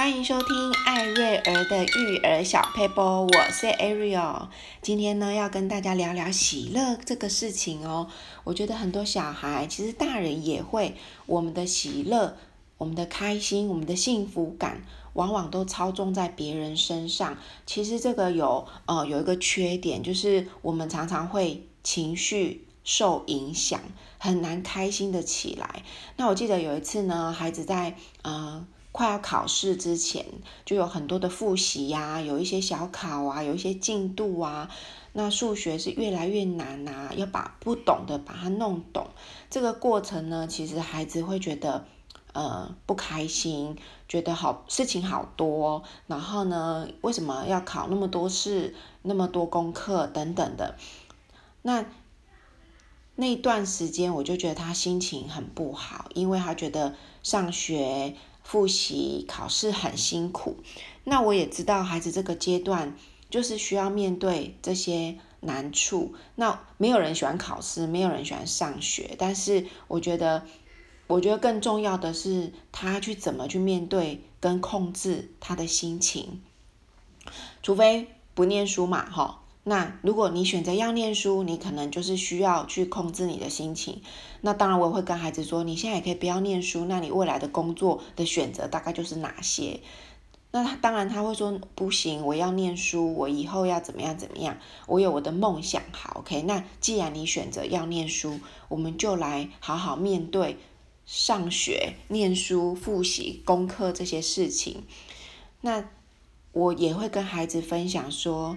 欢迎收听艾瑞儿的育儿小 paper，，我是 Ariel。今天呢，要跟大家聊聊喜乐这个事情哦。我觉得很多小孩，其实大人也会，我们的喜乐、我们的开心、我们的幸福感，往往都操纵在别人身上。其实这个有呃有一个缺点，就是我们常常会情绪受影响，很难开心的起来。那我记得有一次呢，孩子在呃。快要考试之前，就有很多的复习呀、有一些小考啊，有一些进度啊。那数学是越来越难啊，要把不懂的把它弄懂。这个过程呢，其实孩子会觉得呃不开心，觉得好事情好多，然后呢，为什么要考那么多试，那么多功课等等的。那那段时间，我就觉得他心情很不好，因为他觉得上学。复习考试很辛苦，那我也知道孩子这个阶段就是需要面对这些难处。那没有人喜欢考试，没有人喜欢上学，但是我觉得，我觉得更重要的是他去怎么去面对跟控制他的心情，除非不念书嘛，哈。那如果你选择要念书，你可能就是需要去控制你的心情。那当然，我也会跟孩子说，你现在也可以不要念书，那你未来的工作的选择大概就是哪些？那他当然他会说不行，我要念书，我以后要怎么样怎么样？我有我的梦想，好，OK。那既然你选择要念书，我们就来好好面对上学、念书、复习、功课这些事情。那我也会跟孩子分享说。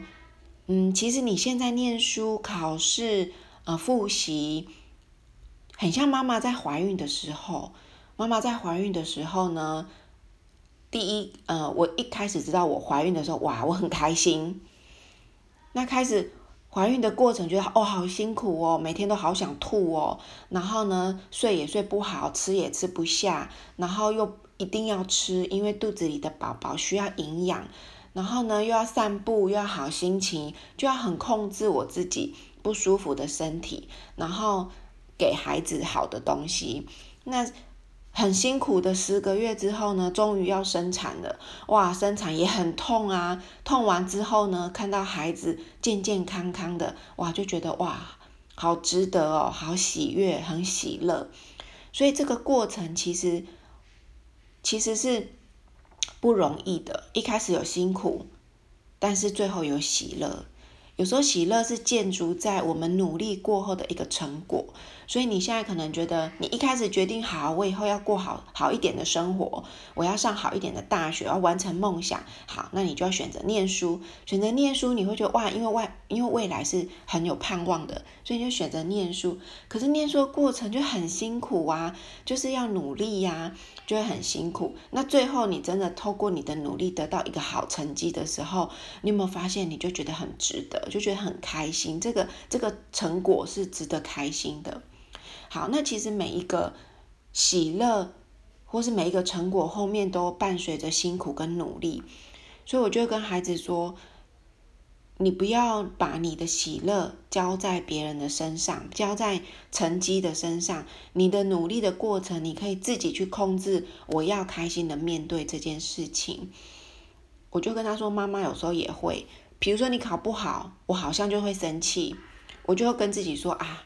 嗯，其实你现在念书、考试、呃，复习，很像妈妈在怀孕的时候。妈妈在怀孕的时候呢，第一，呃，我一开始知道我怀孕的时候，哇，我很开心。那开始怀孕的过程，觉得哦，好辛苦哦，每天都好想吐哦。然后呢，睡也睡不好，吃也吃不下，然后又一定要吃，因为肚子里的宝宝需要营养。然后呢，又要散步，又要好心情，就要很控制我自己不舒服的身体，然后给孩子好的东西。那很辛苦的十个月之后呢，终于要生产了。哇，生产也很痛啊！痛完之后呢，看到孩子健健康康的，哇，就觉得哇，好值得哦，好喜悦，很喜乐。所以这个过程其实其实是。不容易的，一开始有辛苦，但是最后有喜乐。有时候喜乐是建筑在我们努力过后的一个成果。所以你现在可能觉得，你一开始决定好，我以后要过好好一点的生活，我要上好一点的大学，要完成梦想。好，那你就要选择念书。选择念书，你会觉得哇，因为外，因为未来是很有盼望的，所以你就选择念书。可是念书的过程就很辛苦啊，就是要努力呀，就会很辛苦。那最后你真的透过你的努力得到一个好成绩的时候，你有没有发现，你就觉得很值得，就觉得很开心。这个这个成果是值得开心的。好，那其实每一个喜乐，或是每一个成果后面都伴随着辛苦跟努力，所以我就跟孩子说，你不要把你的喜乐交在别人的身上，交在成绩的身上。你的努力的过程，你可以自己去控制。我要开心的面对这件事情。我就跟他说，妈妈有时候也会，比如说你考不好，我好像就会生气，我就会跟自己说啊。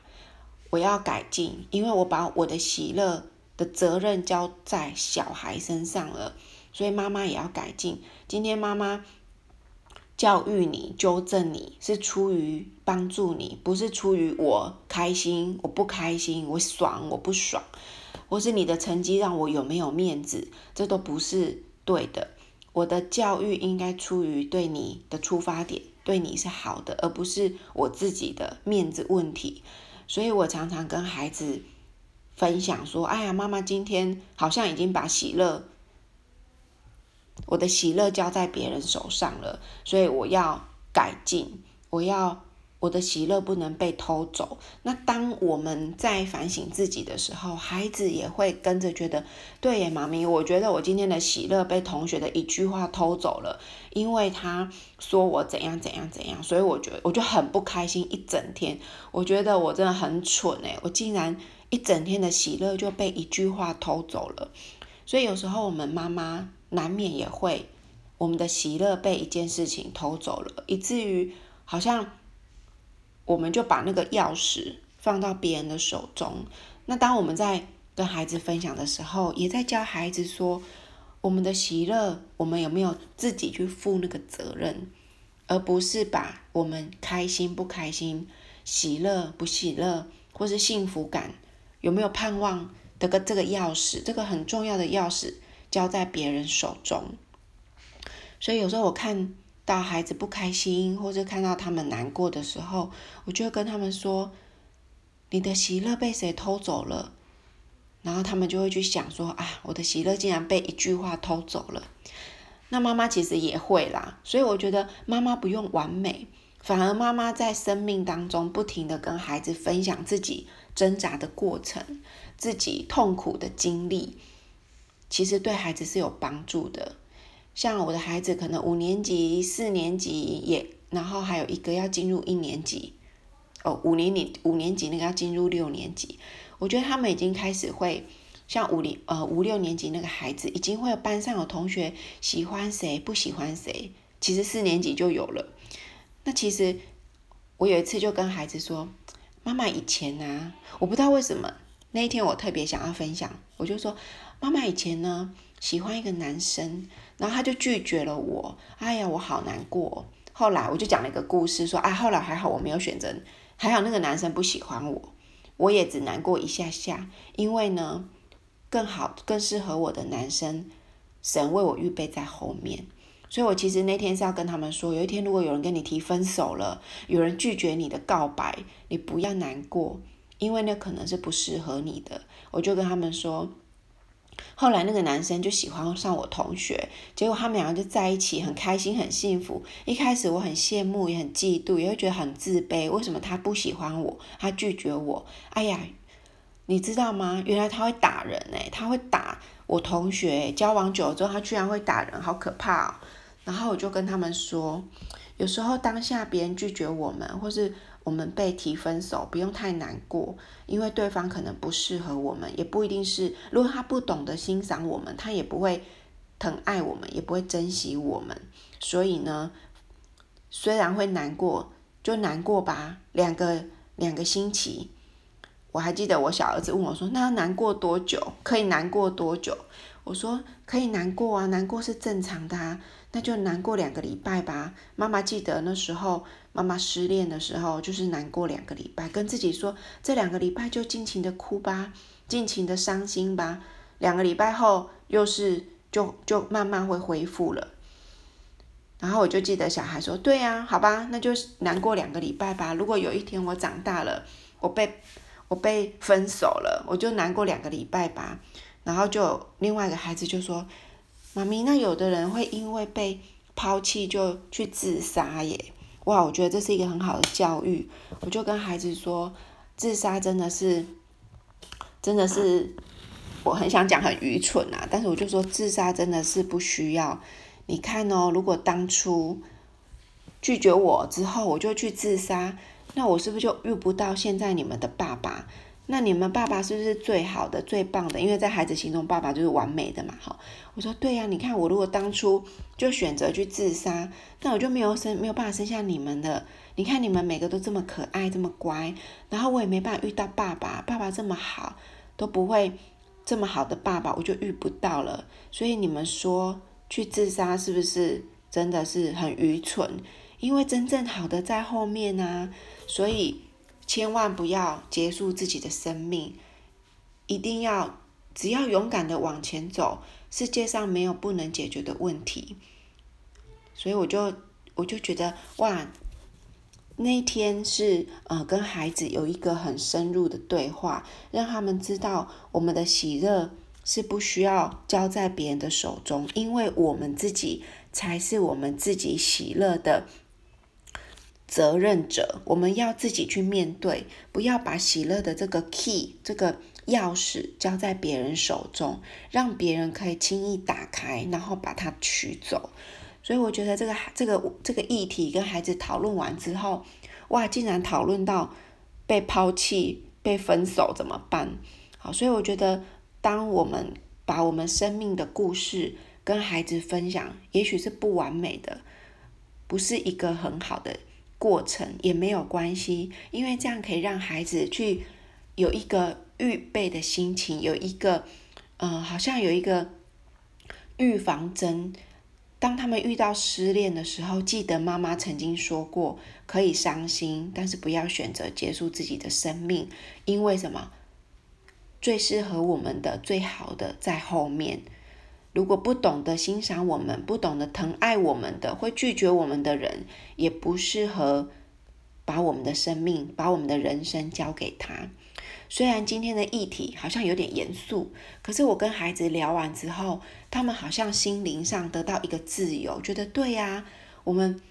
我要改进，因为我把我的喜乐的责任交在小孩身上了，所以妈妈也要改进。今天妈妈教育你、纠正你是出于帮助你，不是出于我开心、我不开心、我爽、我不爽，或是你的成绩让我有没有面子，这都不是对的。我的教育应该出于对你的出发点，对你是好的，而不是我自己的面子问题。所以我常常跟孩子分享说：“哎呀，妈妈今天好像已经把喜乐，我的喜乐交在别人手上了，所以我要改进，我要。”我的喜乐不能被偷走。那当我们在反省自己的时候，孩子也会跟着觉得，对耶，妈咪，我觉得我今天的喜乐被同学的一句话偷走了，因为他说我怎样怎样怎样，所以我觉得我就很不开心一整天。我觉得我真的很蠢诶，我竟然一整天的喜乐就被一句话偷走了。所以有时候我们妈妈难免也会我们的喜乐被一件事情偷走了，以至于好像我们就把那个钥匙放到别人的手中。那当我们在跟孩子分享的时候，也在教孩子说，我们的喜乐，我们有没有自己去负那个责任，而不是把我们开心不开心、喜乐不喜乐，或是幸福感有没有盼望的个这个钥匙，这个很重要的钥匙。交在别人手中，所以有时候我看到孩子不开心，或者看到他们难过的时候，我就会跟他们说：“你的喜乐被谁偷走了？”然后他们就会去想说：“啊，我的喜乐竟然被一句话偷走了。”那妈妈其实也会啦，所以我觉得妈妈不用完美，反而妈妈在生命当中不停的跟孩子分享自己挣扎的过程，自己痛苦的经历。其实对孩子是有帮助的，像我的孩子可能五年级、四年级也，然后还有一个要进入一年级，哦，五年年五年级那个要进入六年级，我觉得他们已经开始会像五年呃五六年级那个孩子，已经会有班上有同学喜欢谁不喜欢谁，其实四年级就有了。那其实我有一次就跟孩子说，妈妈以前呢，我不知道为什么那天我特别想要分享，我就说。妈妈以前呢，喜欢一个男生，然后他就拒绝了我。哎呀，我好难过。后来我就讲了一个故事，说啊，后来还好我没有选择，还好那个男生不喜欢我，我也只难过一下下。因为呢，更好、更适合我的男生，神为我预备在后面。所以我其实那天是要跟他们说，有一天如果有人跟你提分手了，有人拒绝你的告白，你不要难过，因为那可能是不适合你的。我就跟他们说。后来那个男生就喜欢上我同学，结果他们两个就在一起，很开心，很幸福。一开始我很羡慕，也很嫉妒，也会觉得很自卑。为什么他不喜欢我？他拒绝我？哎呀，你知道吗？原来他会打人诶，他会打我同学。交往久了之后，他居然会打人，好可怕哦！然后我就跟他们说，有时候当下别人拒绝我们，或是。我们被提分手，不用太难过，因为对方可能不适合我们，也不一定是。如果他不懂得欣赏我们，他也不会疼爱我们，也不会珍惜我们。所以呢，虽然会难过，就难过吧。两个两个星期，我还记得我小儿子问我说：“那要难过多久？可以难过多久？”我说：“可以难过啊，难过是正常的啊。”那就难过两个礼拜吧。妈妈记得那时候，妈妈失恋的时候，就是难过两个礼拜，跟自己说，这两个礼拜就尽情的哭吧，尽情的伤心吧。两个礼拜后，又是就就慢慢会恢复了。然后我就记得小孩说：“对呀，好吧，那就难过两个礼拜吧。如果有一天我长大了，我被我被分手了，我就难过两个礼拜吧。”然后就另外一个孩子就说。妈咪，那有的人会因为被抛弃就去自杀耶！哇，我觉得这是一个很好的教育。我就跟孩子说，自杀真的是，真的是，我很想讲很愚蠢啊，但是我就说自杀真的是不需要。你看哦，如果当初拒绝我之后，我就去自杀，那我是不是就遇不到现在你们的爸爸？那你们爸爸是不是最好的、最棒的？因为在孩子心中，爸爸就是完美的嘛。好，我说对呀。你看我如果当初就选择去自杀，那我就没有生，没有办法生下你们的。你看你们每个都这么可爱、这么乖，然后我也没办法遇到爸爸，爸爸这么好，都不会这么好的爸爸，我就遇不到了。所以你们说去自杀是不是真的是很愚蠢？因为真正好的在后面啊，所以。千万不要结束自己的生命，一定要只要勇敢的往前走，世界上没有不能解决的问题。所以我就我就觉得哇，那一天是呃跟孩子有一个很深入的对话，让他们知道我们的喜乐是不需要交在别人的手中，因为我们自己才是我们自己喜乐的。责任者，我们要自己去面对，不要把喜乐的这个 key 这个钥匙交在别人手中，让别人可以轻易打开，然后把它取走。所以我觉得这个这个这个议题跟孩子讨论完之后，哇，竟然讨论到被抛弃、被分手怎么办？好，所以我觉得当我们把我们生命的故事跟孩子分享，也许是不完美的，不是一个很好的过程，也没有关系，因为这样可以让孩子去有一个预备的心情，有一个，嗯、好像有一个预防针。当他们遇到失恋的时候，记得妈妈曾经说过，可以伤心，但是不要选择结束自己的生命，因为什么？最适合我们的、最好的在后面。如果不懂得欣赏我们、不懂得疼爱我们的、会拒绝我们的人，也不适合把我们的生命、把我们的人生交给他。虽然今天的议题好像有点严肃，可是我跟孩子聊完之后，他们好像心灵上得到一个自由，觉得对呀，我们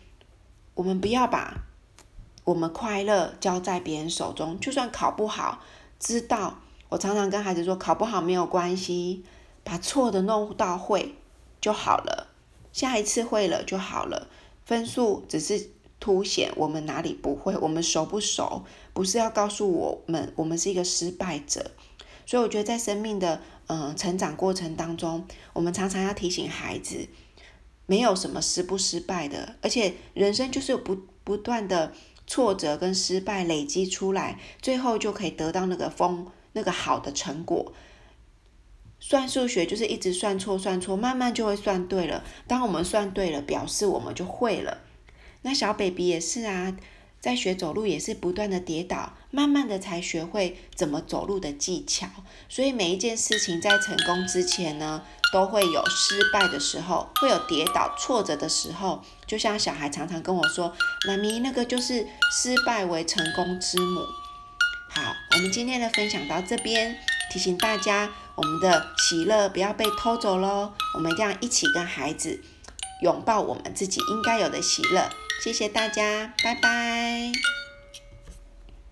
我们不要把我们快乐交在别人手中，就算考不好，知道我常常跟孩子说，考不好没有关系，把错的弄到会就好了，下一次会了就好了，分数只是。凸显我们哪里不会，我们熟不熟，不是要告诉我们我们是一个失败者。所以我觉得在生命的嗯、成长过程当中，我们常常要提醒孩子，没有什么失不失败的，而且人生就是有不不断的挫折跟失败累积出来，最后就可以得到那个丰那个好的成果。算数学就是一直算错算错，慢慢就会算对了。当我们算对了，表示我们就会了。那小 baby 也是啊，在学走路也是不断的跌倒，慢慢的才学会怎么走路的技巧。所以每一件事情在成功之前呢，都会有失败的时候，会有跌倒挫折的时候。就像小孩常常跟我说：“妈咪，那个就是失败为成功之母。”好，我们今天的分享到这边，提醒大家，我们的喜乐不要被偷走喽。我们一定要一起跟孩子拥抱我们自己应该有的喜乐。谢谢大家，拜拜。